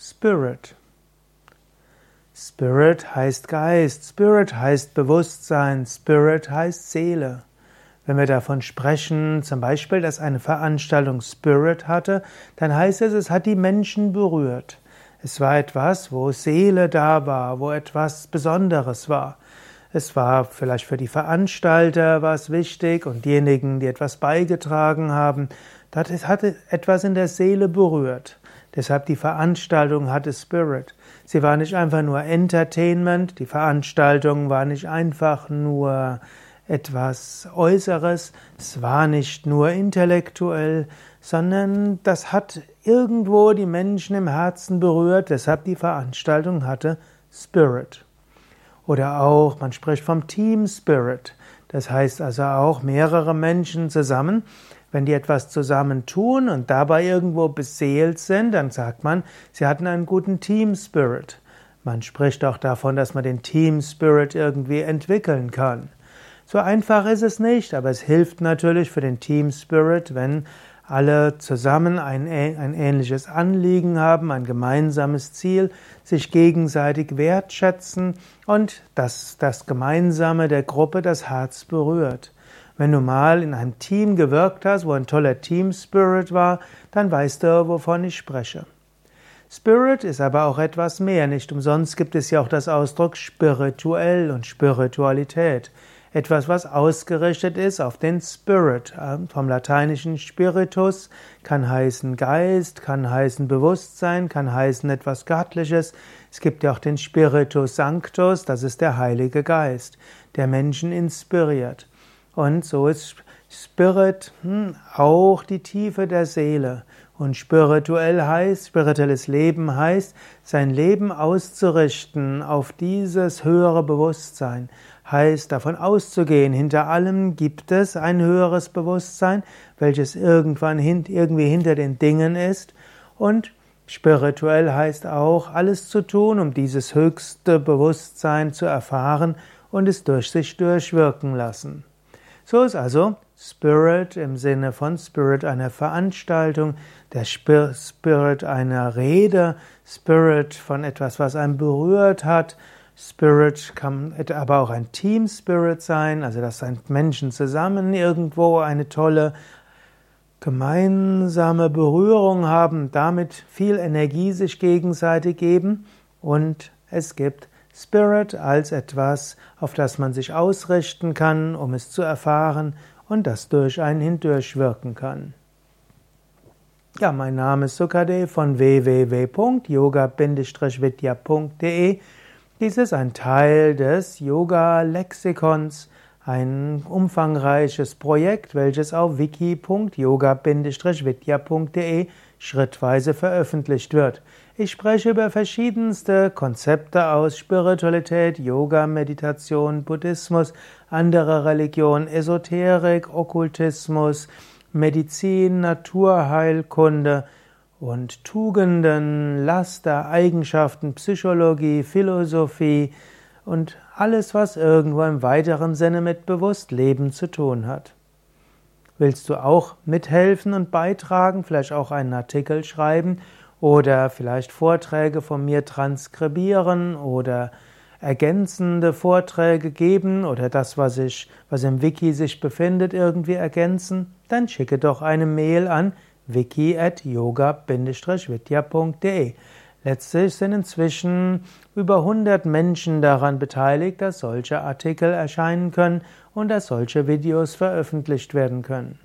Spirit. Spirit heißt Geist, Spirit heißt Bewusstsein, Spirit heißt Seele. Wenn wir davon sprechen, zum Beispiel, dass eine Veranstaltung Spirit hatte, dann heißt es, es hat die Menschen berührt. Es war etwas, wo Seele da war, wo etwas Besonderes war. Es war vielleicht für die Veranstalter was wichtig und diejenigen, die etwas beigetragen haben, das hatte etwas in der Seele berührt. Deshalb die Veranstaltung hatte Spirit. Sie war nicht einfach nur Entertainment, die Veranstaltung war nicht einfach nur etwas Äußeres, es war nicht nur intellektuell, sondern das hat irgendwo die Menschen im Herzen berührt, deshalb die Veranstaltung hatte Spirit. Oder auch, man spricht vom Team Spirit. Das heißt also auch mehrere Menschen zusammen. Wenn die etwas zusammen tun und dabei irgendwo beseelt sind, dann sagt man, sie hatten einen guten Team Spirit. Man spricht auch davon, dass man den Team Spirit irgendwie entwickeln kann. So einfach ist es nicht, aber es hilft natürlich für den Team Spirit, wenn alle zusammen ein, ein ähnliches Anliegen haben, ein gemeinsames Ziel, sich gegenseitig wertschätzen und dass das Gemeinsame der Gruppe das Herz berührt. Wenn du mal in einem Team gewirkt hast, wo ein toller Team Spirit war, dann weißt du, wovon ich spreche. Spirit ist aber auch etwas mehr. Nicht umsonst gibt es ja auch das Ausdruck spirituell und Spiritualität etwas, was ausgerichtet ist auf den Spirit. Vom lateinischen Spiritus kann heißen Geist, kann heißen Bewusstsein, kann heißen etwas Göttliches. Es gibt ja auch den Spiritus Sanctus, das ist der Heilige Geist, der Menschen inspiriert. Und so ist Spirit hm, auch die Tiefe der Seele. Und spirituell heißt, spirituelles Leben heißt, sein Leben auszurichten auf dieses höhere Bewusstsein, heißt davon auszugehen, hinter allem gibt es ein höheres Bewusstsein, welches irgendwann irgendwie hinter den Dingen ist und spirituell heißt auch alles zu tun, um dieses höchste Bewusstsein zu erfahren und es durch sich durchwirken lassen. So ist also Spirit im Sinne von Spirit einer Veranstaltung, der Spirit einer Rede, Spirit von etwas, was einen berührt hat, Spirit kann aber auch ein Team Spirit sein, also dass Menschen zusammen irgendwo eine tolle gemeinsame Berührung haben, damit viel Energie sich gegenseitig geben und es gibt Spirit als etwas, auf das man sich ausrichten kann, um es zu erfahren und das durch einen hindurch wirken kann. Ja, mein Name ist Sukadev von www.yoga-vidya.de dies ist ein Teil des Yoga-Lexikons, ein umfangreiches Projekt, welches auf wiki.yoga-vidya.de schrittweise veröffentlicht wird. Ich spreche über verschiedenste Konzepte aus Spiritualität, Yoga, Meditation, Buddhismus, andere Religionen, Esoterik, Okkultismus, Medizin, Naturheilkunde, und Tugenden, Laster, Eigenschaften, Psychologie, Philosophie und alles, was irgendwo im weiteren Sinne mit Bewusstleben zu tun hat. Willst du auch mithelfen und beitragen, vielleicht auch einen Artikel schreiben oder vielleicht Vorträge von mir transkribieren oder ergänzende Vorträge geben oder das, was ich, was im Wiki sich befindet, irgendwie ergänzen, dann schicke doch eine Mail an wiki at yoga-vidya.de. Letztlich sind inzwischen über 100 Menschen daran beteiligt, dass solche Artikel erscheinen können und dass solche Videos veröffentlicht werden können.